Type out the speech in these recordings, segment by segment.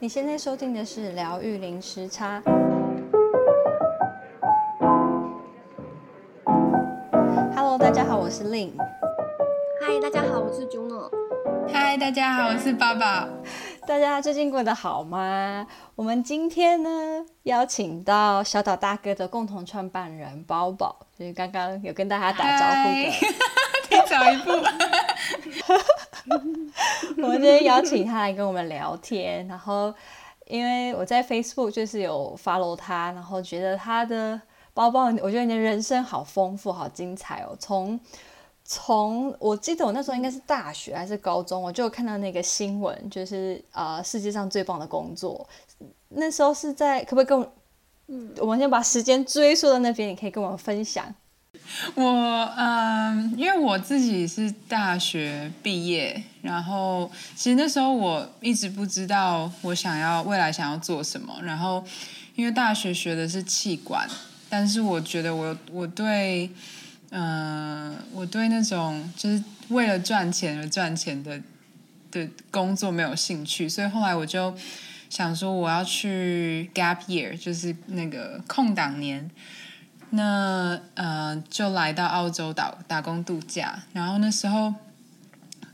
你现在收听的是疗愈零时差。Hello，大家好，我是 Lynn。Hi，大家好，我是 Juno。Hi，大家好，我是宝宝。大家最近过得好吗？我们今天呢，邀请到小岛大哥的共同创办人包宝，就是刚刚有跟大家打招呼的。再早一步。我们今天邀请他来跟我们聊天，然后因为我在 Facebook 就是有 follow 他，然后觉得他的包包，我觉得你的人生好丰富、好精彩哦。从从我记得我那时候应该是大学还是高中，我就看到那个新闻，就是呃世界上最棒的工作。那时候是在可不可以跟我，嗯，我们先把时间追溯到那边，你可以跟我们分享。我嗯，因为我自己是大学毕业，然后其实那时候我一直不知道我想要未来想要做什么。然后因为大学学的是气管，但是我觉得我我对嗯，我对那种就是为了赚钱而赚钱的的工作没有兴趣，所以后来我就想说我要去 gap year，就是那个空档年。那呃，就来到澳洲打打工度假，然后那时候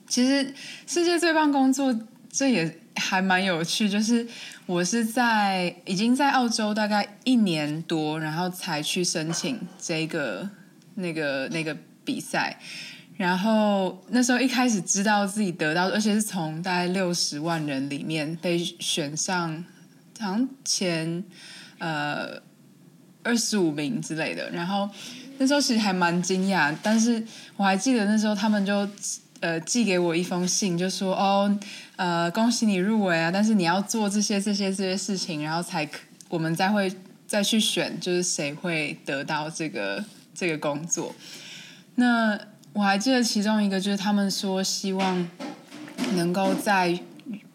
其实世界最棒工作，这也还蛮有趣。就是我是在已经在澳洲大概一年多，然后才去申请这个那个那个比赛。然后那时候一开始知道自己得到，而且是从大概六十万人里面被选上，好像前呃。二十五名之类的，然后那时候其实还蛮惊讶，但是我还记得那时候他们就呃寄给我一封信，就说哦呃恭喜你入围啊，但是你要做这些这些这些事情，然后才我们再会再去选，就是谁会得到这个这个工作。那我还记得其中一个就是他们说希望能够在。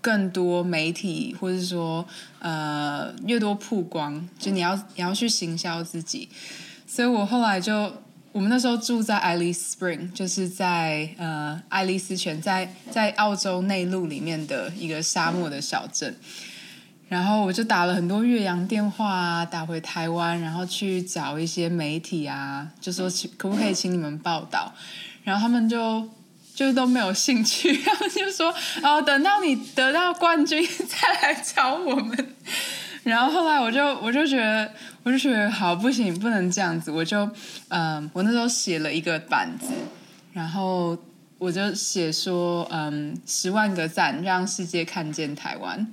更多媒体，或者说呃，越多曝光，就你要你要去行销自己。所以我后来就，我们那时候住在 Alice Spring，就是在呃爱丽丝泉，在在澳洲内陆里面的一个沙漠的小镇。然后我就打了很多越洋电话啊，打回台湾，然后去找一些媒体啊，就说请可不可以请你们报道，然后他们就。就都没有兴趣，然后就说哦，等到你得到冠军 再来找我们。然后后来我就我就觉得我就觉得好不行，不能这样子。我就嗯，我那时候写了一个板子，然后我就写说嗯，十万个赞，让世界看见台湾。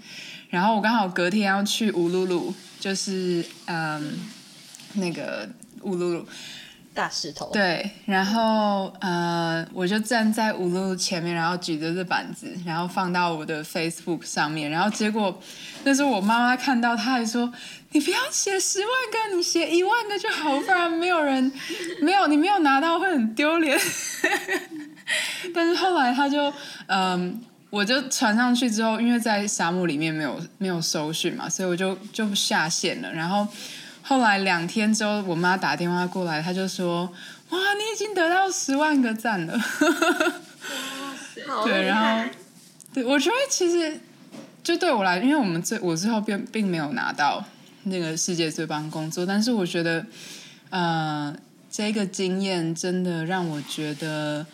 然后我刚好隔天要去乌鲁鲁，就是嗯那个乌鲁鲁。大石头。对，然后呃，我就站在五路前面，然后举着这板子，然后放到我的 Facebook 上面，然后结果那时候我妈妈看到，她还说：“你不要写十万个，你写一万个就好，不然没有人，没有你没有拿到会很丢脸。”但是后来他就嗯、我就传上去之后，因为在沙漠里面没有没有搜寻嘛，所以我就就下线了，然后。后来两天之后，我妈打电话过来，她就说：“哇，你已经得到十万个赞了！”对，然后对，我觉得其实就对我来，因为我们最我最后并并没有拿到那个世界最棒工作，但是我觉得，呃，这个经验真的让我觉得。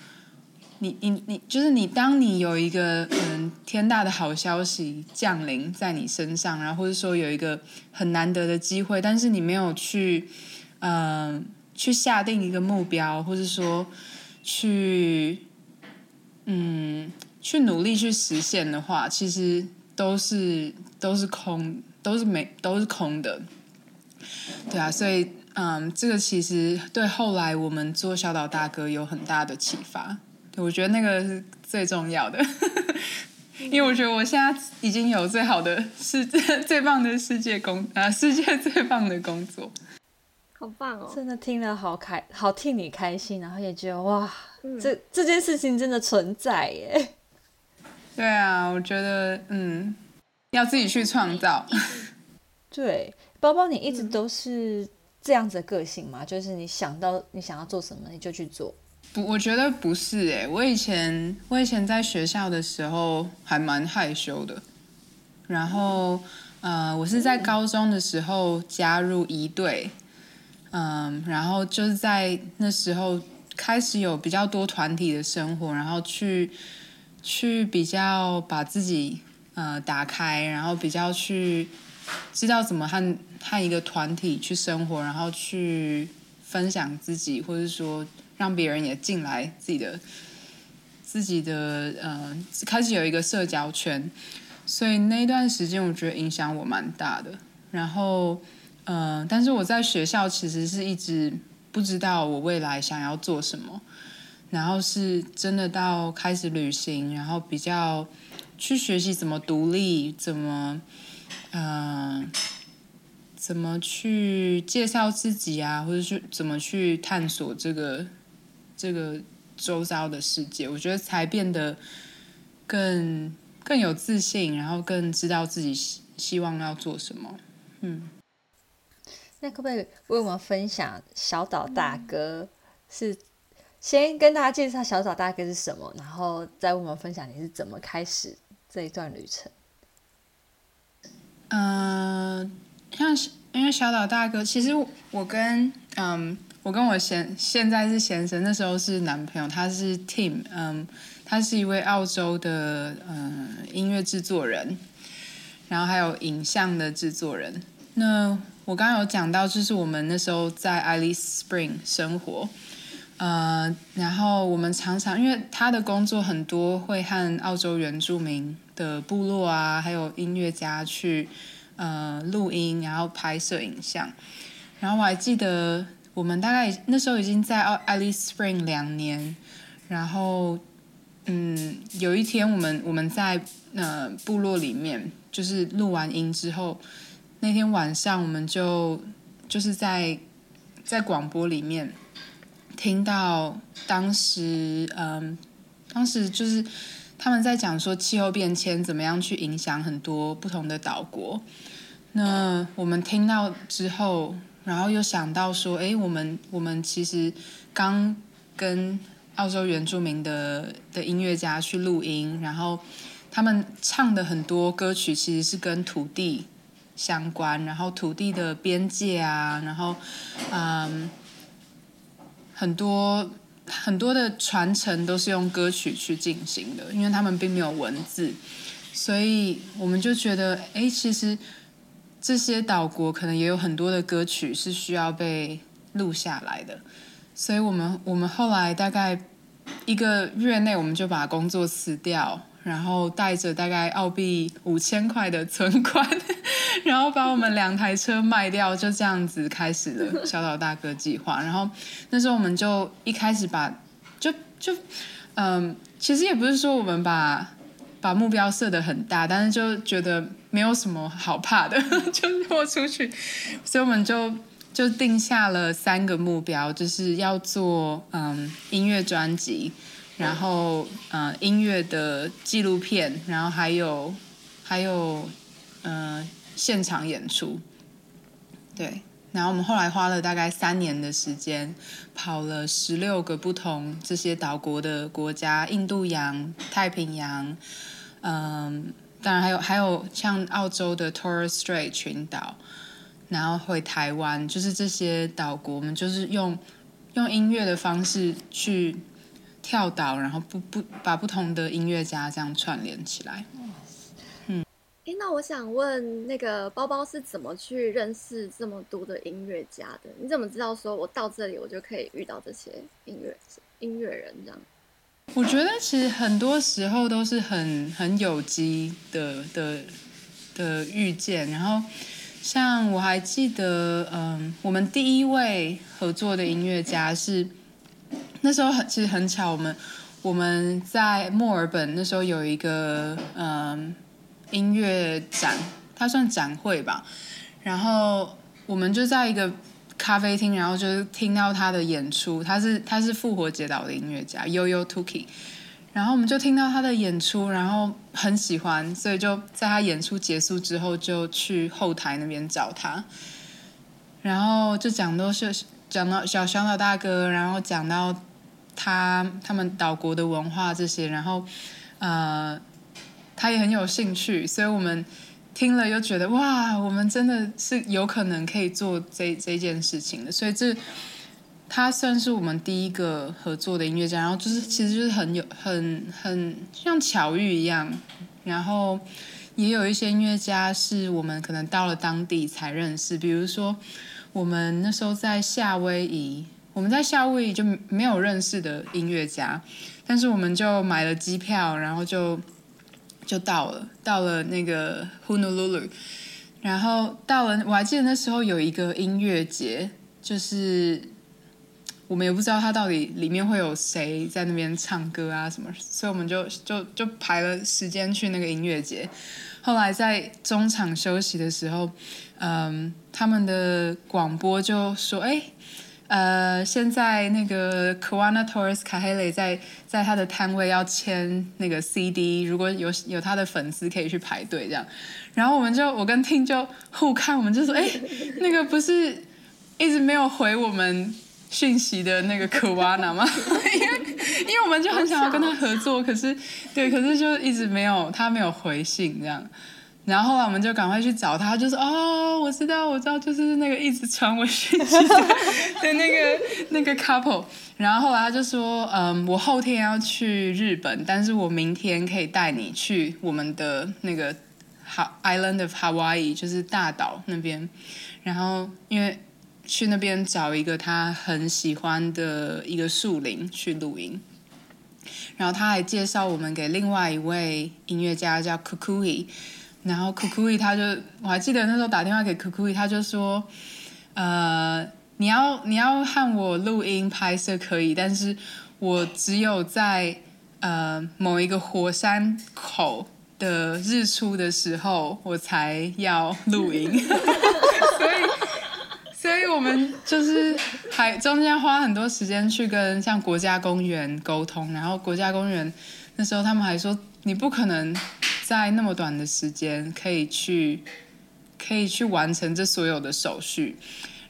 你你你，就是你，当你有一个嗯天大的好消息降临在你身上，然后或者说有一个很难得的机会，但是你没有去嗯、去下定一个目标，或者说去嗯去努力去实现的话，其实都是都是空，都是没都是空的。对啊，所以嗯，这个其实对后来我们做小岛大哥有很大的启发。我觉得那个是最重要的，因为我觉得我现在已经有最好的世界最棒的世界工啊，世界最棒的工作，好棒哦！真的听了好开，好替你开心，然后也觉得哇，嗯、这这件事情真的存在耶。对啊，我觉得嗯，要自己去创造。对，包包你一直都是这样子的个性吗？就是你想到你想要做什么，你就去做。不，我觉得不是诶。我以前我以前在学校的时候还蛮害羞的，然后呃，我是在高中的时候加入一队，嗯，然后就是在那时候开始有比较多团体的生活，然后去去比较把自己呃打开，然后比较去知道怎么和和一个团体去生活，然后去分享自己，或者说让别人也进来自己的。自己的呃，开始有一个社交圈，所以那段时间我觉得影响我蛮大的。然后，呃，但是我在学校其实是一直不知道我未来想要做什么。然后是真的到开始旅行，然后比较去学习怎么独立，怎么，呃，怎么去介绍自己啊，或者是怎么去探索这个这个。周遭的世界，我觉得才变得更更有自信，然后更知道自己希希望要做什么。嗯，那可不可以为我们分享小岛大哥是？先跟大家介绍小岛大哥是什么，然后再为我们分享你是怎么开始这一段旅程。嗯、呃，像是因为小岛大哥，其实我跟嗯。我跟我先现在是先生，那时候是男朋友，他是 Tim，嗯，他是一位澳洲的嗯音乐制作人，然后还有影像的制作人。那我刚刚有讲到，就是我们那时候在 Alice Spring 生活，呃，然后我们常常因为他的工作很多会和澳洲原住民的部落啊，还有音乐家去呃录音，然后拍摄影像，然后我还记得。我们大概那时候已经在 Alice Spring 两年，然后，嗯，有一天我们我们在呃部落里面，就是录完音之后，那天晚上我们就就是在在广播里面听到当时嗯，当时就是他们在讲说气候变迁怎么样去影响很多不同的岛国，那我们听到之后。然后又想到说，哎，我们我们其实刚跟澳洲原住民的的音乐家去录音，然后他们唱的很多歌曲其实是跟土地相关，然后土地的边界啊，然后嗯，很多很多的传承都是用歌曲去进行的，因为他们并没有文字，所以我们就觉得，哎，其实。这些岛国可能也有很多的歌曲是需要被录下来的，所以我们我们后来大概一个月内，我们就把工作辞掉，然后带着大概澳币五千块的存款，然后把我们两台车卖掉，就这样子开始了小岛大哥计划。然后那时候我们就一开始把就就嗯，其实也不是说我们把把目标设得很大，但是就觉得。没有什么好怕的，就豁出去，所以我们就就定下了三个目标，就是要做嗯音乐专辑，然后嗯音乐的纪录片，然后还有还有嗯现场演出，对，然后我们后来花了大概三年的时间，跑了十六个不同这些岛国的国家，印度洋、太平洋，嗯。当然还有还有像澳洲的 Torres Strait 群岛，然后回台湾，就是这些岛国，我们就是用用音乐的方式去跳岛，然后不不把不同的音乐家这样串联起来。哎，那我想问，那个包包是怎么去认识这么多的音乐家的？你怎么知道说我到这里我就可以遇到这些音乐音乐人这样？我觉得其实很多时候都是很很有机的的的遇见，然后像我还记得，嗯，我们第一位合作的音乐家是那时候很其实很巧，我们我们在墨尔本那时候有一个嗯音乐展，它算展会吧，然后我们就在一个。咖啡厅，然后就是听到他的演出，他是他是复活节岛的音乐家 Yoyo Tuki，然后我们就听到他的演出，然后很喜欢，所以就在他演出结束之后就去后台那边找他，然后就讲都是讲到小小岛大哥，然后讲到他他们岛国的文化这些，然后呃他也很有兴趣，所以我们听了又觉得哇，我们真的是有可能可以做这这件事情的，所以这他算是我们第一个合作的音乐家，然后就是其实就是很有很很像巧遇一样，然后也有一些音乐家是我们可能到了当地才认识，比如说我们那时候在夏威夷，我们在夏威夷就没有认识的音乐家，但是我们就买了机票，然后就。就到了，到了那个 Honolulu，然后到了，我还记得那时候有一个音乐节，就是我们也不知道他到底里面会有谁在那边唱歌啊什么，所以我们就就就排了时间去那个音乐节。后来在中场休息的时候，嗯，他们的广播就说：“哎。”呃，现在那个 Kawana Torres Kahele 在在他的摊位要签那个 CD，如果有有他的粉丝可以去排队这样。然后我们就我跟 Tin 就互看，我们就说，哎，那个不是一直没有回我们讯息的那个 Kawana 吗？因为因为我们就很想要跟他合作，可是对，可是就一直没有他没有回信这样。然后后来我们就赶快去找他，就说哦，我知道，我知道，就是那个一直传我讯息的那个那个 couple。然后后来他就说，嗯，我后天要去日本，但是我明天可以带你去我们的那个 Island of Hawaii，就是大岛那边。然后因为去那边找一个他很喜欢的一个树林去录音。然后他还介绍我们给另外一位音乐家叫 Kukui。然后 Kukui 他就，我还记得那时候打电话给 Kukui，他就说，呃，你要你要和我录音拍摄可以，但是我只有在呃某一个火山口的日出的时候，我才要录音。所以，所以我们就是还中间花很多时间去跟像国家公园沟通，然后国家公园那时候他们还说，你不可能。在那么短的时间可以去，可以去完成这所有的手续，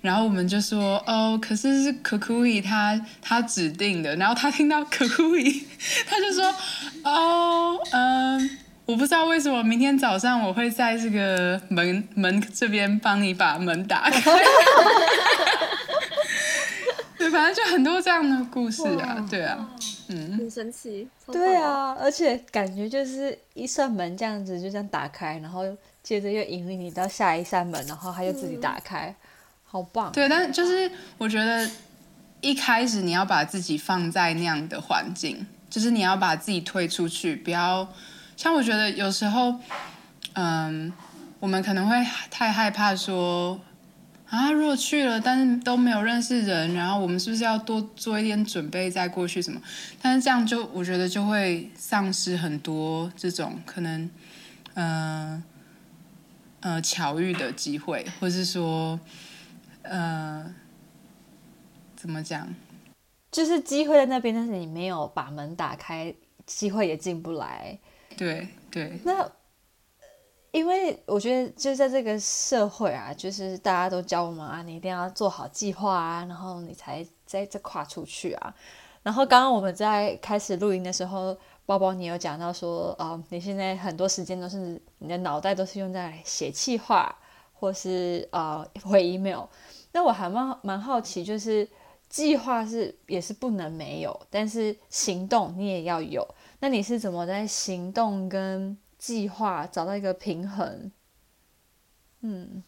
然后我们就说哦，可是是 Kukui 他他指定的，然后他听到 Kukui，他就说哦，嗯，我不知道为什么明天早上我会在这个门门这边帮你把门打开，对，反正就很多这样的故事啊，对啊。嗯，很神奇。对啊，而且感觉就是一扇门这样子就这样打开，然后接着又引领你到下一扇门，然后它又自己打开，嗯、好棒。对，但就是我觉得一开始你要把自己放在那样的环境，就是你要把自己推出去，不要像我觉得有时候，嗯，我们可能会太害怕说。啊，如果去了，但是都没有认识人，然后我们是不是要多做一点准备再过去什么？但是这样就我觉得就会丧失很多这种可能，呃，呃巧遇的机会，或是说，呃，怎么讲？就是机会在那边，但是你没有把门打开，机会也进不来。对对。那。因为我觉得，就在这个社会啊，就是大家都教我们啊，你一定要做好计划啊，然后你才在这跨出去啊。然后刚刚我们在开始录音的时候，包包你有讲到说，啊、呃，你现在很多时间都是你的脑袋都是用在写计划，或是呃回 email。那我还蛮蛮好奇，就是计划是也是不能没有，但是行动你也要有。那你是怎么在行动跟计划找到一个平衡，嗯，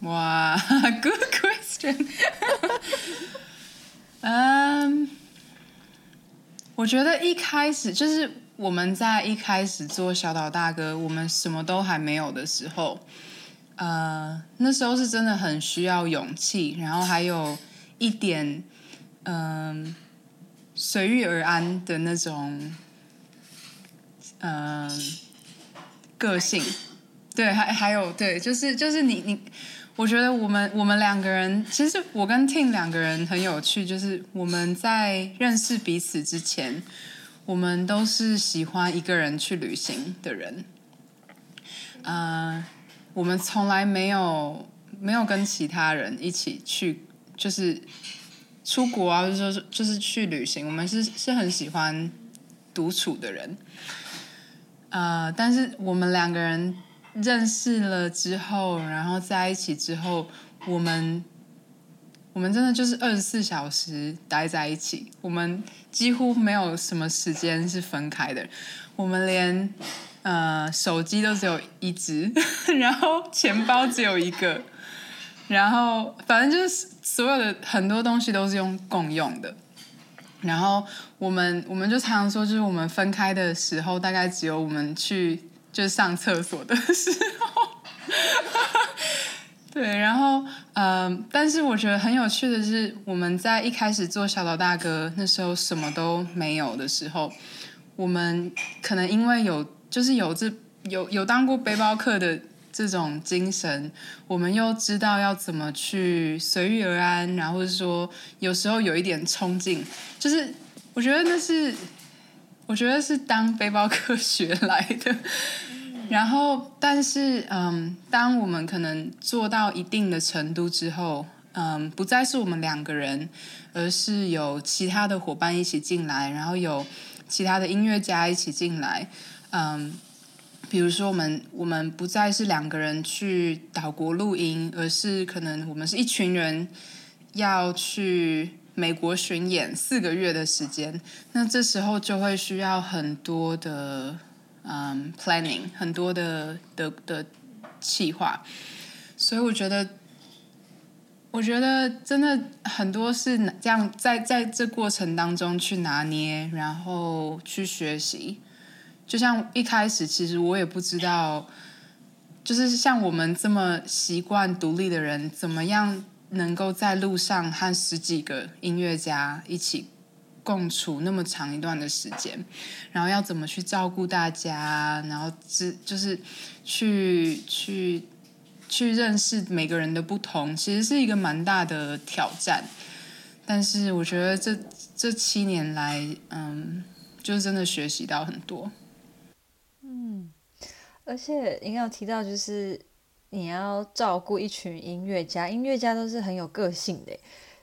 哇，Good question。嗯，我觉得一开始就是我们在一开始做小岛大哥，我们什么都还没有的时候，呃，那时候是真的很需要勇气，然后还有一点，嗯，随遇而安的那种，嗯。个性，对，还还有对，就是就是你你，我觉得我们我们两个人，其实我跟 Tim 两个人很有趣，就是我们在认识彼此之前，我们都是喜欢一个人去旅行的人，呃，我们从来没有没有跟其他人一起去，就是出国啊，就是就是去旅行，我们是是很喜欢独处的人。呃，但是我们两个人认识了之后，然后在一起之后，我们我们真的就是二十四小时待在一起，我们几乎没有什么时间是分开的，我们连呃手机都只有一只，然后钱包只有一个，然后反正就是所有的很多东西都是用共用的。然后我们我们就常常说，就是我们分开的时候，大概只有我们去就是上厕所的时候。对，然后嗯、呃，但是我觉得很有趣的是，我们在一开始做小岛大哥那时候什么都没有的时候，我们可能因为有就是有这有有当过背包客的。这种精神，我们又知道要怎么去随遇而安，然后是说有时候有一点冲劲，就是我觉得那是，我觉得是当背包客学来的。然后，但是，嗯，当我们可能做到一定的程度之后，嗯，不再是我们两个人，而是有其他的伙伴一起进来，然后有其他的音乐家一起进来，嗯。比如说，我们我们不再是两个人去岛国录音，而是可能我们是一群人要去美国巡演四个月的时间。那这时候就会需要很多的嗯 planning，很多的的的计划。所以我觉得，我觉得真的很多是这样，在在这过程当中去拿捏，然后去学习。就像一开始，其实我也不知道，就是像我们这么习惯独立的人，怎么样能够在路上和十几个音乐家一起共处那么长一段的时间，然后要怎么去照顾大家，然后只就是去去去认识每个人的不同，其实是一个蛮大的挑战。但是我觉得这这七年来，嗯，就真的学习到很多。而且你有提到，就是你要照顾一群音乐家，音乐家都是很有个性的。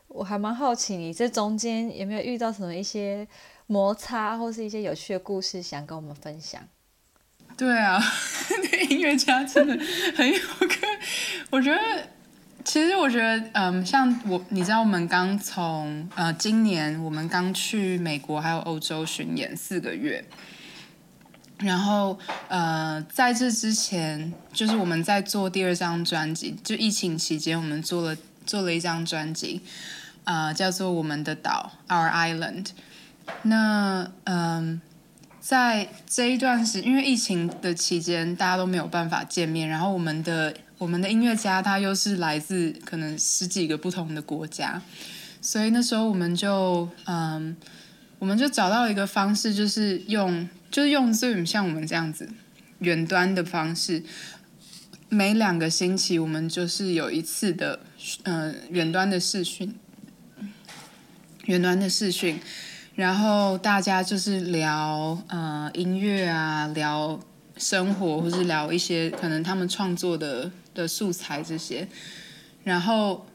我还蛮好奇，你这中间有没有遇到什么一些摩擦，或是一些有趣的故事，想跟我们分享？对啊，那音乐家真的很有个，我觉得，其实我觉得，嗯，像我，你知道，我们刚从呃，今年我们刚去美国还有欧洲巡演四个月。然后，呃，在这之前，就是我们在做第二张专辑，就疫情期间，我们做了做了一张专辑，啊、呃，叫做《我们的岛》（Our Island）。那，嗯、在这一段时，因为疫情的期间，大家都没有办法见面，然后我们的我们的音乐家他又是来自可能十几个不同的国家，所以那时候我们就，嗯、我们就找到一个方式，就是用。就是用 Zoom 像我们这样子远端的方式，每两个星期我们就是有一次的呃远端的视讯，远端的视讯，然后大家就是聊呃音乐啊，聊生活，或是聊一些可能他们创作的的素材这些，然后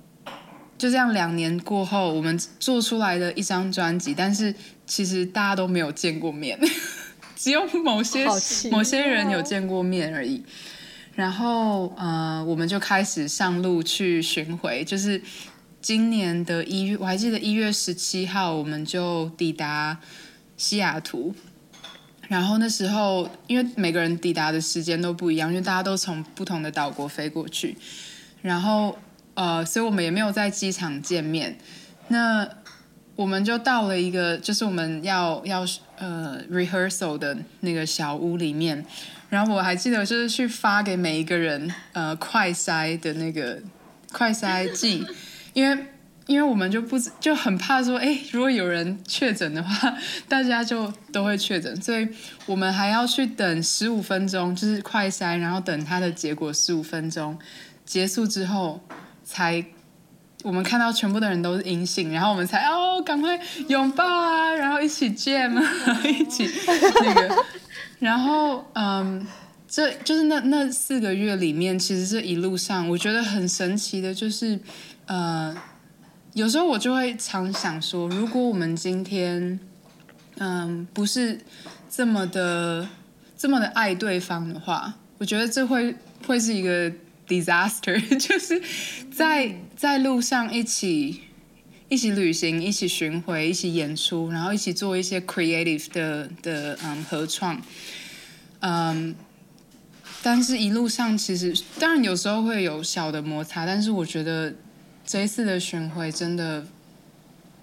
就这样两年过后，我们做出来的一张专辑，但是其实大家都没有见过面。只有某些某些人有见过面而已，然后呃，我们就开始上路去巡回。就是今年的一月，我还记得一月十七号，我们就抵达西雅图。然后那时候，因为每个人抵达的时间都不一样，因为大家都从不同的岛国飞过去。然后呃，所以我们也没有在机场见面。那我们就到了一个，就是我们要要呃 rehearsal 的那个小屋里面，然后我还记得就是去发给每一个人呃快筛的那个快筛剂，因为因为我们就不就很怕说，哎，如果有人确诊的话，大家就都会确诊，所以我们还要去等十五分钟，就是快筛，然后等它的结果十五分钟结束之后才。我们看到全部的人都是阴性，然后我们才哦，赶快拥抱啊，然后一起 jam 啊，一起那个，然后嗯，这就是那那四个月里面，其实这一路上我觉得很神奇的，就是呃，有时候我就会常想说，如果我们今天嗯不是这么的这么的爱对方的话，我觉得这会会是一个 disaster，就是在在路上一起一起旅行，一起巡回，一起演出，然后一起做一些 creative 的的嗯合创，嗯，但是一路上其实当然有时候会有小的摩擦，但是我觉得这一次的巡回真的，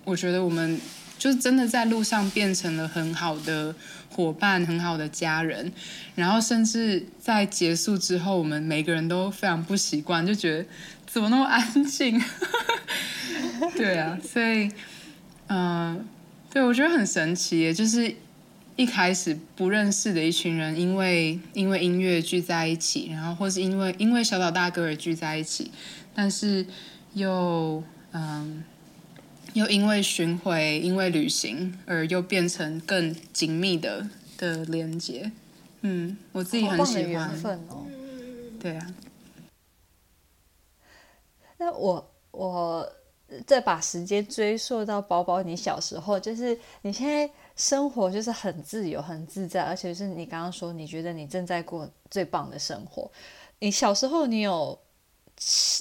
我觉得我们。就是真的在路上变成了很好的伙伴，很好的家人，然后甚至在结束之后，我们每个人都非常不习惯，就觉得怎么那么安静？对啊，所以，嗯、对，我觉得很神奇，就是一开始不认识的一群人，因为因为音乐聚在一起，然后或是因为因为小岛大哥而聚在一起，但是又嗯。又因为巡回，因为旅行，而又变成更紧密的的连接。嗯，我自己很喜欢。缘分哦。对啊。那我我再把时间追溯到宝宝你小时候，就是你现在生活就是很自由、很自在，而且是你刚刚说你觉得你正在过最棒的生活。你小时候你有？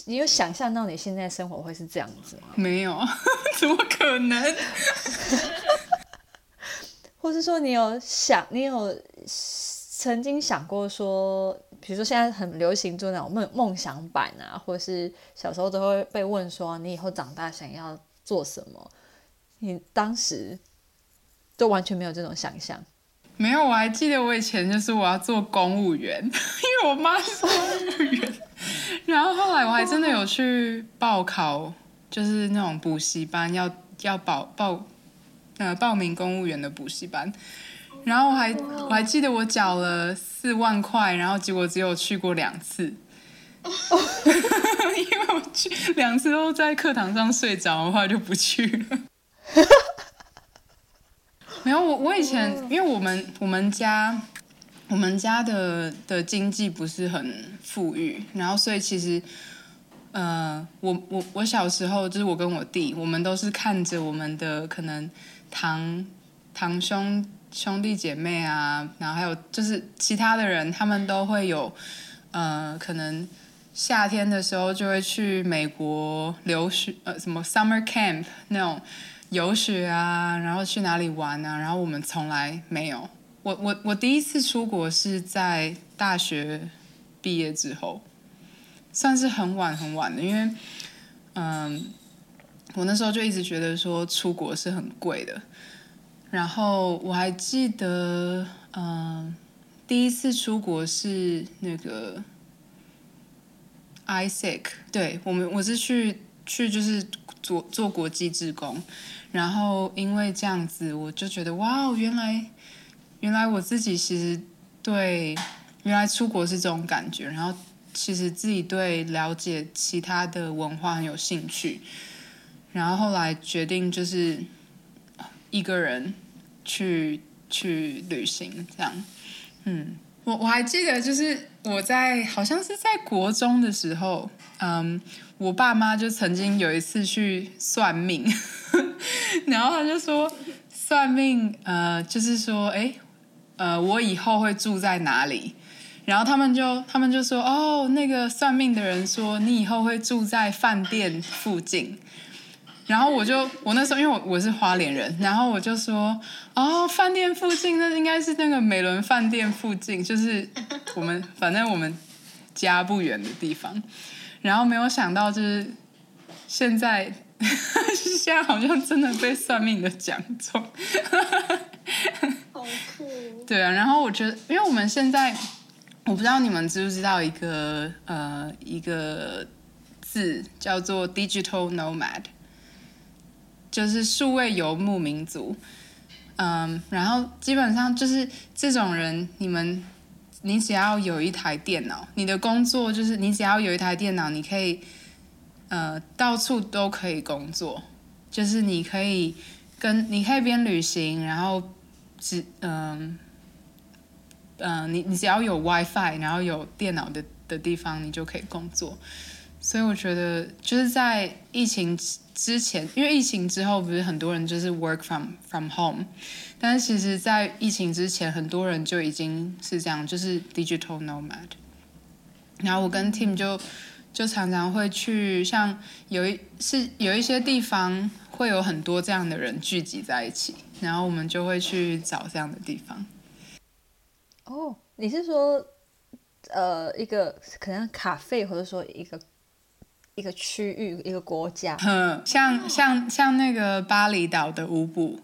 你有想象到你现在生活会是这样子吗？没有，怎么可能？或是说你有想，你有曾经想过说，比如说现在很流行做那种梦梦想版啊，或是小时候都会被问说你以后长大想要做什么？你当时都完全没有这种想象。没有，我还记得我以前就是我要做公务员，因为我妈是公务员。然后后来我还真的有去报考，就是那种补习班，要要报报呃报名公务员的补习班。然后我还我还记得我缴了四万块，然后结果只有去过两次，因为我去两次都在课堂上睡着，的话就不去了。没有我我以前因为我们我们家。我们家的的经济不是很富裕，然后所以其实，呃，我我我小时候就是我跟我弟，我们都是看着我们的可能堂堂兄兄弟姐妹啊，然后还有就是其他的人，他们都会有，呃，可能夏天的时候就会去美国留学，呃，什么 summer camp 那种游学啊，然后去哪里玩啊，然后我们从来没有。我我我第一次出国是在大学毕业之后，算是很晚很晚的，因为，嗯，我那时候就一直觉得说出国是很贵的，然后我还记得，嗯，第一次出国是那个 ISEC，对，我们我是去去就是做做国际志工，然后因为这样子，我就觉得哇哦，原来。原来我自己其实对原来出国是这种感觉，然后其实自己对了解其他的文化很有兴趣，然后后来决定就是一个人去去旅行这样。嗯，我我还记得就是我在好像是在国中的时候，嗯，我爸妈就曾经有一次去算命，然后他就说算命，呃，就是说，哎。呃，我以后会住在哪里？然后他们就他们就说，哦，那个算命的人说你以后会住在饭店附近。然后我就我那时候因为我我是花莲人，然后我就说，哦，饭店附近那应该是那个美伦饭店附近，就是我们反正我们家不远的地方。然后没有想到就是现在 现在好像真的被算命的讲中。好酷对啊，然后我觉得，因为我们现在，我不知道你们知不知道一个呃一个字叫做 digital nomad，就是数位游牧民族。嗯，然后基本上就是这种人，你们你只要有一台电脑，你的工作就是你只要有一台电脑，你可以呃到处都可以工作，就是你可以跟你可以边旅行，然后。只嗯嗯，你你只要有 WiFi，然后有电脑的的地方，你就可以工作。所以我觉得就是在疫情之前，因为疫情之后不是很多人就是 work from from home，但是其实，在疫情之前，很多人就已经是这样，就是 digital nomad。然后我跟 Tim 就就常常会去，像有一是有一些地方会有很多这样的人聚集在一起，然后我们就会去找这样的地方。哦，你是说呃一个可能咖啡，或者说一个一个区域一个国家？嗯，像像像那个巴厘岛的乌布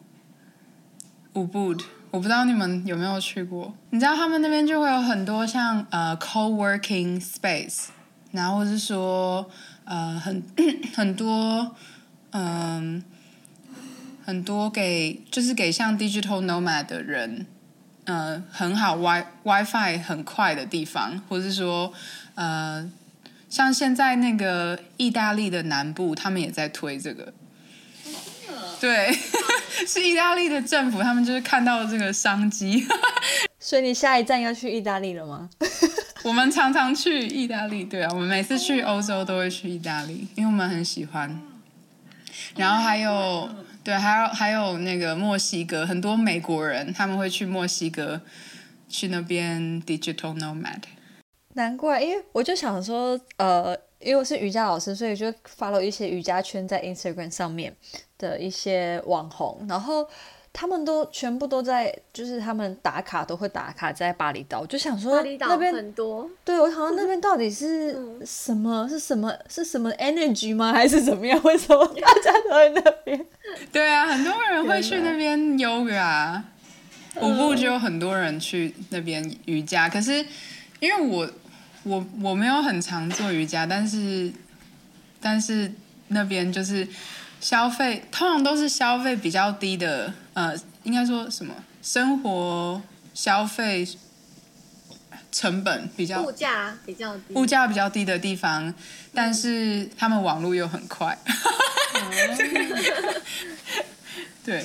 乌布。我不知道你们有没有去过，你知道他们那边就会有很多像呃 co-working space，然后是说呃很很多嗯、呃、很多给就是给像 digital nomad 的人，呃很好 wi WiFi 很快的地方，或是说呃像现在那个意大利的南部，他们也在推这个。对，是意大利的政府，他们就是看到了这个商机。所以你下一站要去意大利了吗？我们常常去意大利，对啊，我们每次去欧洲都会去意大利，因为我们很喜欢。然后还有，对，还有还有那个墨西哥，很多美国人他们会去墨西哥，去那边 digital nomad。难怪，因为我就想说，呃。因为我是瑜伽老师，所以就 follow 一些瑜伽圈在 Instagram 上面的一些网红，然后他们都全部都在，就是他们打卡都会打卡在巴厘岛。我就想说，巴厘岛那边很多。对，我好像那边到底是什么？是什么？是什么 energy 吗？还是怎么样？为什么大家都在那边？对啊，很多人会去那边 yoga，舞步就有很多人去那边瑜伽。可是因为我。我我没有很常做瑜伽，但是但是那边就是消费，通常都是消费比较低的，呃，应该说什么生活消费成本比较，物价比较低，物价比较低的地方，但是他们网络又很快，对。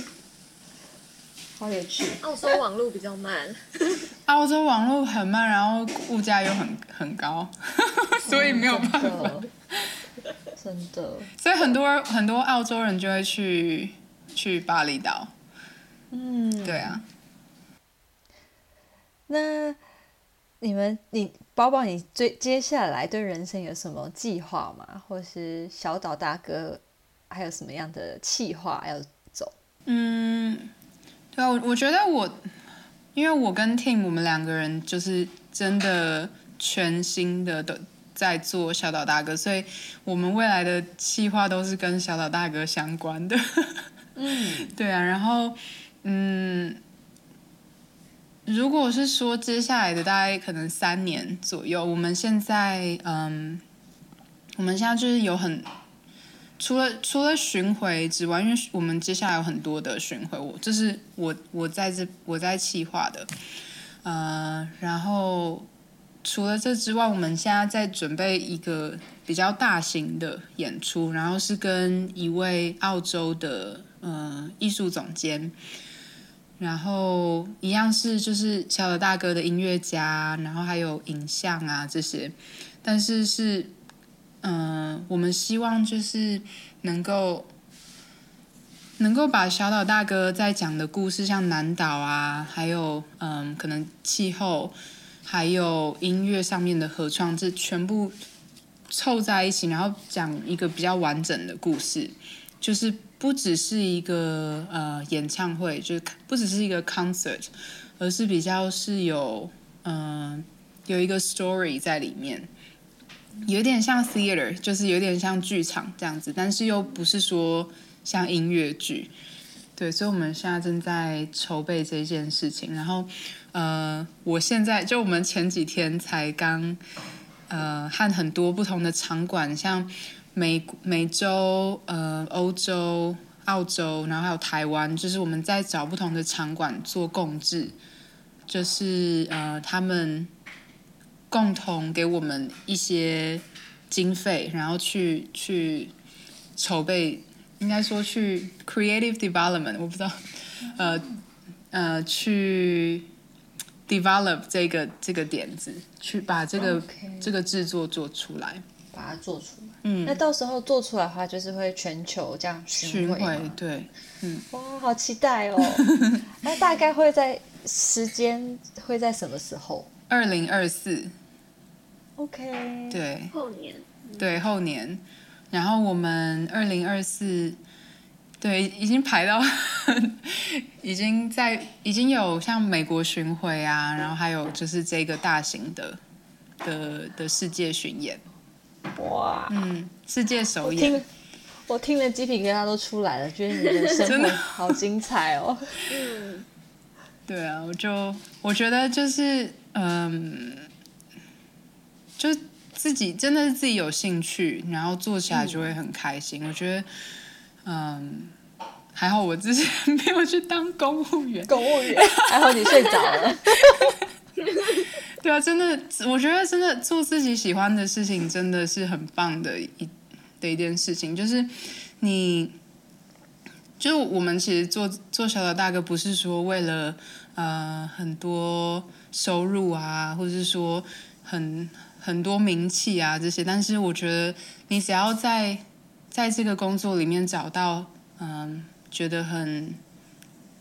好有趣。澳洲网络比较慢。澳洲网络很慢，然后物价又很很高，所以没有办法。嗯、真的。真的。所以很多很多澳洲人就会去去巴厘岛。嗯。对啊。那你们，你包包，你最接下来对人生有什么计划吗？或是小岛大哥还有什么样的计划要走？嗯。对啊，我我觉得我，因为我跟 Tim 我们两个人就是真的全新的都在做小岛大哥，所以我们未来的计划都是跟小岛大哥相关的。嗯，对啊，然后嗯，如果是说接下来的大概可能三年左右，我们现在嗯，我们现在就是有很。除了除了巡回之外，因为我们接下来有很多的巡回，我这是我我在这我在企划的，呃，然后除了这之外，我们现在在准备一个比较大型的演出，然后是跟一位澳洲的呃艺术总监，然后一样是就是小岛大哥的音乐家，然后还有影像啊这些，但是是。嗯、我们希望就是能够能够把小岛大哥在讲的故事，像南岛啊，还有嗯、可能气候，还有音乐上面的合创，这全部凑在一起，然后讲一个比较完整的故事，就是不只是一个呃演唱会，就是不只是一个 concert，而是比较是有嗯、有一个 story 在里面。有点像 theater，就是有点像剧场这样子，但是又不是说像音乐剧，对，所以我们现在正在筹备这件事情。然后，呃，我现在就我们前几天才刚，呃，和很多不同的场馆，像美美洲、呃，欧洲、澳洲，然后还有台湾，就是我们在找不同的场馆做共治，就是呃，他们。共同给我们一些经费，然后去去筹备，应该说去 creative development，我不知道，呃呃，去 develop 这个这个点子，去把这个.这个制作做出来，把它做出来。嗯，那到时候做出来的话，就是会全球这样巡回，对，嗯，哇，好期待哦！那大概会在时间会在什么时候？二零二四，OK，对，后年，对后年，然后我们二零二四，对，已经排到，已经在已经有像美国巡回啊，然后还有就是这个大型的的的世界巡演，哇，嗯，世界首演。我听了鸡皮疙瘩都出来了，觉得你的生活好精彩哦。嗯，对啊，我就我觉得就是嗯，就自己真的是自己有兴趣，然后做起来就会很开心。嗯、我觉得嗯，还好我之前没有去当公务员，公务员还好你睡着了。对啊，真的，我觉得真的做自己喜欢的事情真的是很棒的一。的一件事情就是，你，就我们其实做做小的大哥，不是说为了呃很多收入啊，或者是说很很多名气啊这些，但是我觉得你只要在在这个工作里面找到嗯、呃、觉得很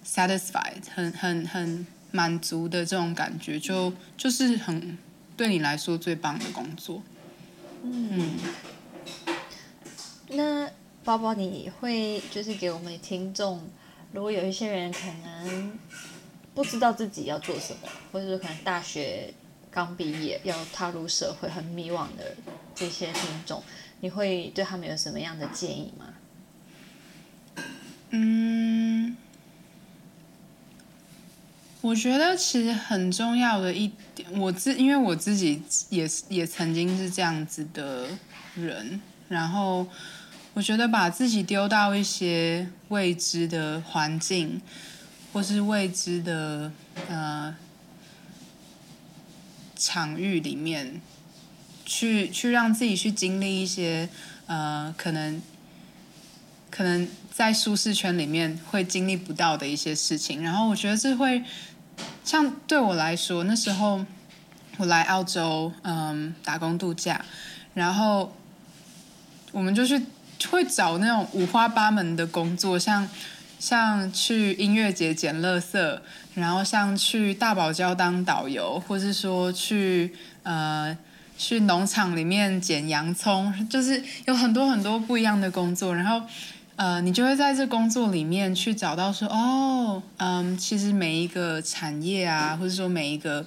satisfied 很很很满足的这种感觉，就就是很对你来说最棒的工作，嗯。嗯那包包，你会就是给我们听众，如果有一些人可能不知道自己要做什么，或者说可能大学刚毕业要踏入社会很迷惘的这些听众，你会对他们有什么样的建议吗？嗯，我觉得其实很重要的一点，我自因为我自己也是也曾经是这样子的人，然后。我觉得把自己丢到一些未知的环境，或是未知的呃场域里面，去去让自己去经历一些呃可能可能在舒适圈里面会经历不到的一些事情。然后我觉得这会像对我来说，那时候我来澳洲嗯打工度假，然后我们就去。会找那种五花八门的工作，像像去音乐节捡垃圾，然后像去大堡礁当导游，或是说去呃去农场里面捡洋葱，就是有很多很多不一样的工作。然后呃，你就会在这工作里面去找到说，哦，嗯，其实每一个产业啊，或者说每一个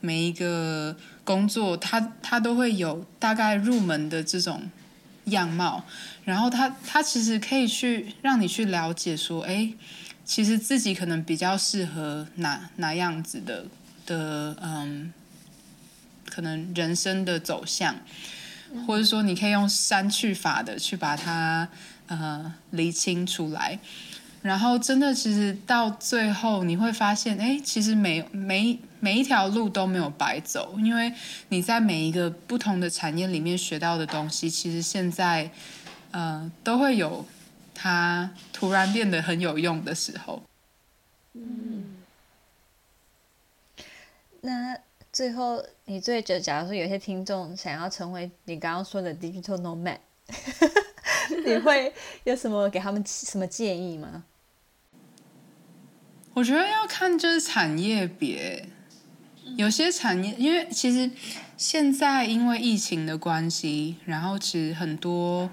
每一个工作，它它都会有大概入门的这种。样貌，然后他他其实可以去让你去了解说，哎，其实自己可能比较适合哪哪样子的的嗯，可能人生的走向，或者说你可以用删去法的去把它呃厘清出来。然后，真的，其实到最后你会发现，哎，其实每每每一条路都没有白走，因为你在每一个不同的产业里面学到的东西，其实现在，呃，都会有它突然变得很有用的时候。嗯。那最后，你最觉得，假如说有些听众想要成为你刚刚说的 digital nomad。你会有什么给他们什么建议吗？我觉得要看就是产业别，有些产业，因为其实现在因为疫情的关系，然后其实很多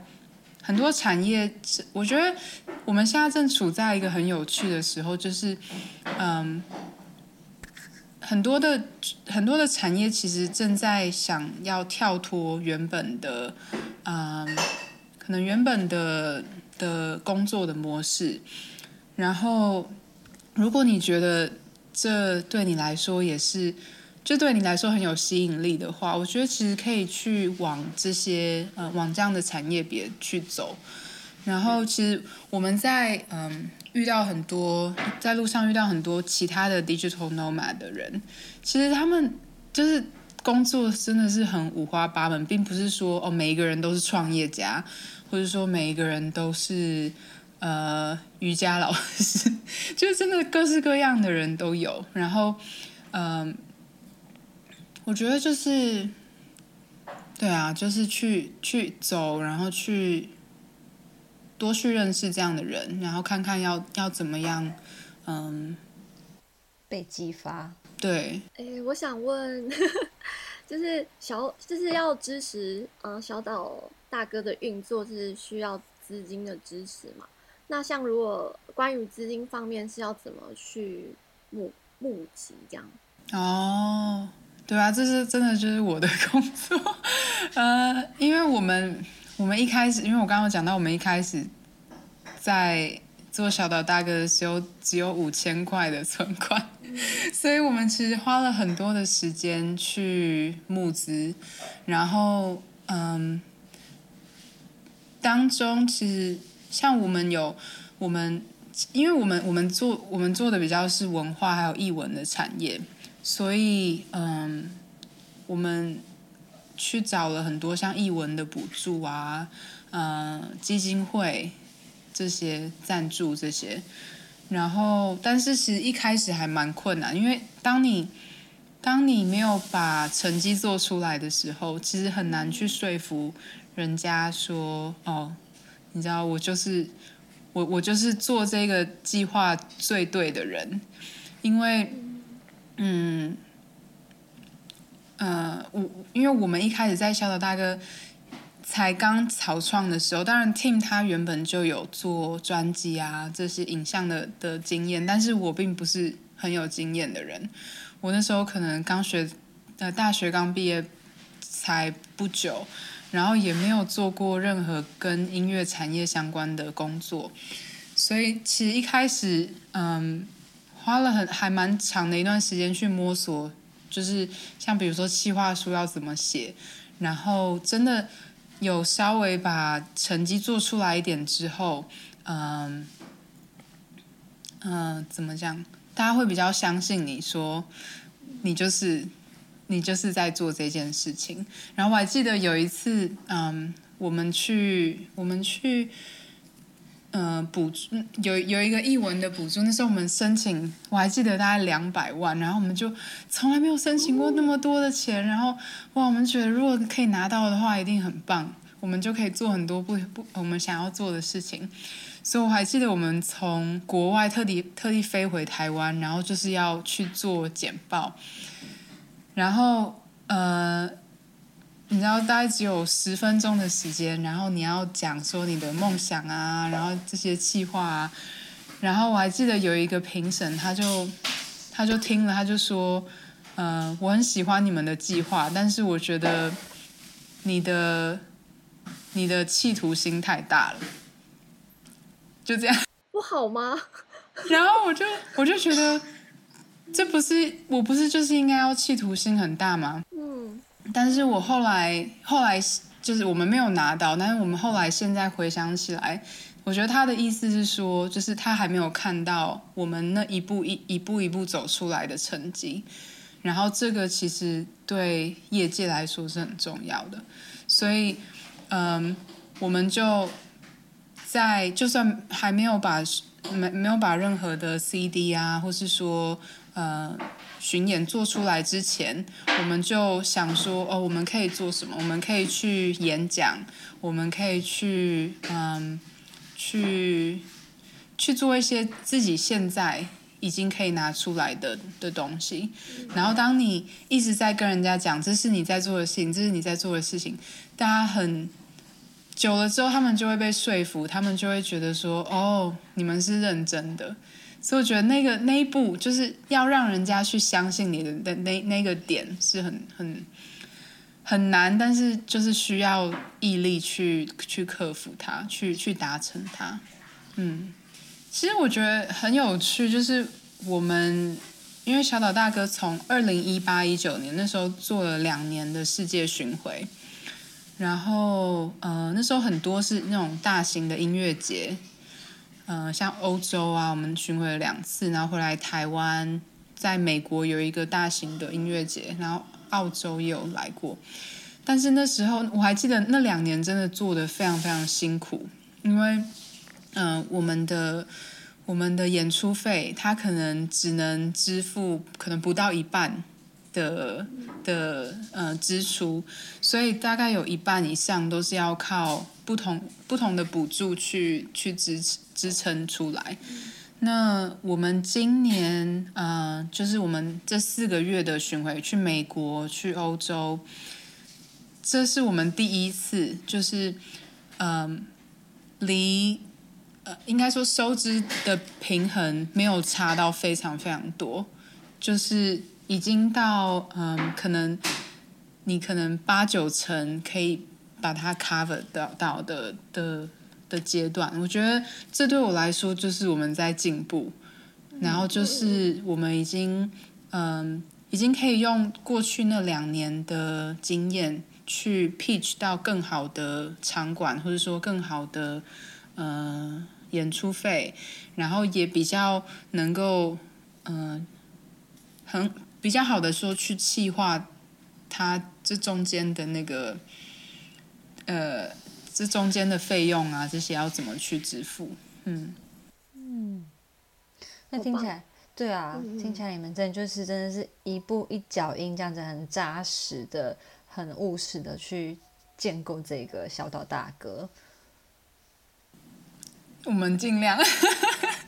很多产业，我觉得我们现在正处在一个很有趣的时候，就是嗯，很多的很多的产业其实正在想要跳脱原本的嗯。可能原本的的工作的模式，然后如果你觉得这对你来说也是，就对你来说很有吸引力的话，我觉得其实可以去往这些呃往这样的产业别去走。然后其实我们在嗯遇到很多在路上遇到很多其他的 digital nomad 的人，其实他们就是。工作真的是很五花八门，并不是说哦，每一个人都是创业家，或者说每一个人都是呃瑜伽老师，就是真的各式各样的人都有。然后，嗯、我觉得就是，对啊，就是去去走，然后去多去认识这样的人，然后看看要要怎么样，嗯、呃，被激发。对，哎，我想问，就是小就是要支持，嗯，小岛大哥的运作是需要资金的支持嘛？那像如果关于资金方面是要怎么去募募集这样？哦，对啊，这是真的就是我的 工作，呃，因为我们我们一开始，因为我刚刚讲到我们一开始在做小岛大哥的时候只有五千块的存款。所以我们其实花了很多的时间去募资，然后嗯，当中其实像我们有我们，因为我们我们做我们做的比较是文化还有艺文的产业，所以嗯，我们去找了很多像译文的补助啊，嗯，基金会这些赞助这些。然后，但是其实一开始还蛮困难，因为当你当你没有把成绩做出来的时候，其实很难去说服人家说，哦，你知道我就是我我就是做这个计划最对的人，因为，嗯，呃，我因为我们一开始在小岛大哥。才刚草创的时候，当然 Tim 他原本就有做专辑啊这些影像的的经验，但是我并不是很有经验的人。我那时候可能刚学，呃，大学刚毕业才不久，然后也没有做过任何跟音乐产业相关的工作，所以其实一开始，嗯，花了很还蛮长的一段时间去摸索，就是像比如说企划书要怎么写，然后真的。有稍微把成绩做出来一点之后，嗯，嗯，怎么讲？大家会比较相信你说，你就是你就是在做这件事情。然后我还记得有一次，嗯，我们去我们去。嗯，补助有有一个译文的补助，那时候我们申请，我还记得大概两百万，然后我们就从来没有申请过那么多的钱，然后哇，我们觉得如果可以拿到的话，一定很棒，我们就可以做很多不不我们想要做的事情，所以我还记得我们从国外特地特地飞回台湾，然后就是要去做简报，然后呃。你知道大概只有十分钟的时间，然后你要讲说你的梦想啊，然后这些计划啊，然后我还记得有一个评审，他就他就听了，他就说，嗯、呃，我很喜欢你们的计划，但是我觉得你的你的企图心太大了，就这样。不好吗？然后我就我就觉得，这不是我不是就是应该要企图心很大吗？但是我后来后来就是我们没有拿到，但是我们后来现在回想起来，我觉得他的意思是说，就是他还没有看到我们那一步一一步一步走出来的成绩，然后这个其实对业界来说是很重要的，所以嗯，我们就在就算还没有把没没有把任何的 CD 啊，或是说呃。巡演做出来之前，我们就想说，哦，我们可以做什么？我们可以去演讲，我们可以去，嗯，去去做一些自己现在已经可以拿出来的的东西。然后，当你一直在跟人家讲，这是你在做的事情，这是你在做的事情，大家很久了之后，他们就会被说服，他们就会觉得说，哦，你们是认真的。所以我觉得那个那一步就是要让人家去相信你的那那那个点是很很很难，但是就是需要毅力去去克服它，去去达成它。嗯，其实我觉得很有趣，就是我们因为小岛大哥从二零一八一九年那时候做了两年的世界巡回，然后呃那时候很多是那种大型的音乐节。嗯、呃，像欧洲啊，我们巡回了两次，然后回来台湾，在美国有一个大型的音乐节，然后澳洲也有来过。但是那时候我还记得那两年真的做的非常非常辛苦，因为嗯、呃，我们的我们的演出费，它可能只能支付可能不到一半的的呃支出，所以大概有一半以上都是要靠不同不同的补助去去支持。支撑出来，那我们今年呃，就是我们这四个月的巡回，去美国、去欧洲，这是我们第一次，就是嗯，离呃，应该说收支的平衡没有差到非常非常多，就是已经到嗯，可能你可能八九成可以把它 cover 到到的的。的阶段，我觉得这对我来说就是我们在进步，然后就是我们已经嗯，已经可以用过去那两年的经验去 pitch 到更好的场馆，或者说更好的呃演出费，然后也比较能够嗯、呃、很比较好的说去气化它这中间的那个呃。这中间的费用啊，这些要怎么去支付？嗯嗯，那听起来，对啊，嗯、听起来你们真的就是真的是一步一脚印，这样子很扎实的、很务实的去建构这个小岛大哥。我们尽量，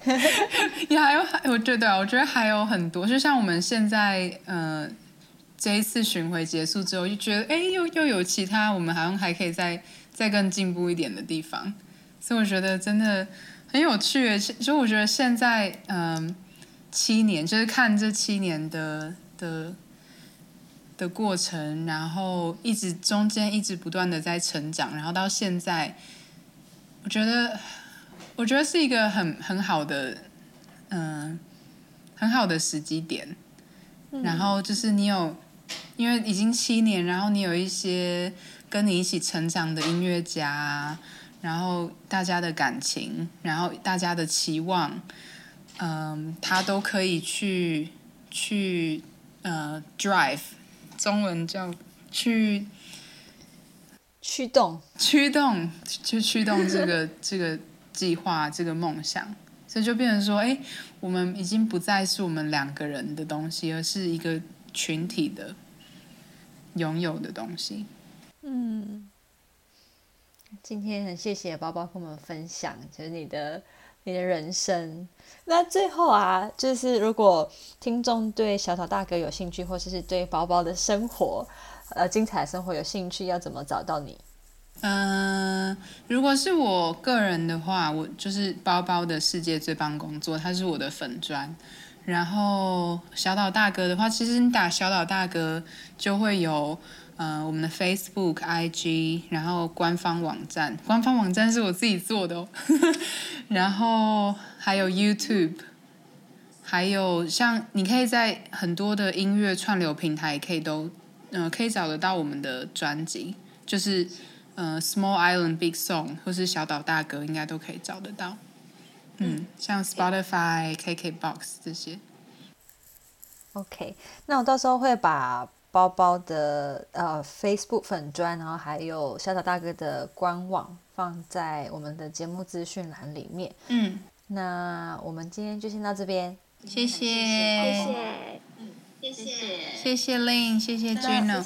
也还有，我觉得，我觉得还有很多，就像我们现在，呃，这一次巡回结束之后，就觉得，哎，又又有其他，我们好像还可以再。再更进步一点的地方，所以我觉得真的很有趣。就我觉得现在，嗯，七年就是看这七年的的的过程，然后一直中间一直不断的在成长，然后到现在，我觉得我觉得是一个很很好的，嗯，很好的时机点。然后就是你有，因为已经七年，然后你有一些。跟你一起成长的音乐家，然后大家的感情，然后大家的期望，嗯，他都可以去去呃 drive，中文叫去驱动，驱动去驱动这个 这个计划，这个梦想，所以就变成说，哎，我们已经不再是我们两个人的东西，而是一个群体的拥有的东西。嗯，今天很谢谢包包跟我们分享，就是你的你的人生。那最后啊，就是如果听众对小岛大哥有兴趣，或者是对包包的生活，呃，精彩生活有兴趣，要怎么找到你？嗯、呃，如果是我个人的话，我就是包包的世界最棒工作，它是我的粉砖。然后小岛大哥的话，其实你打小岛大哥就会有。呃，我们的 Facebook、IG，然后官方网站，官方网站是我自己做的哦。然后还有 YouTube，还有像你可以在很多的音乐串流平台，可以都，呃，可以找得到我们的专辑，就是呃 Small Island Big Song 或是小岛大哥，应该都可以找得到。嗯，像 Spotify、KKBox 这些。OK，那我到时候会把。包包的呃 Facebook 粉砖，然后还有小岛大哥的官网放在我们的节目资讯栏里面。嗯，那我们今天就先到这边，谢谢，谢谢，嗯，谢谢，谢谢 Lin，谢谢 Gino。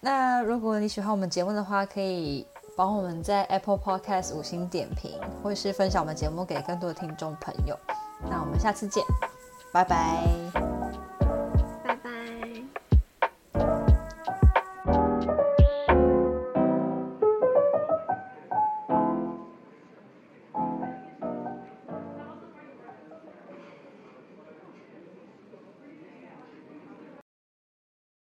那如果你喜欢我们节目的话，可以帮我们在 Apple Podcast 五星点评，或是分享我们节目给更多的听众朋友。那我们下次见，拜拜。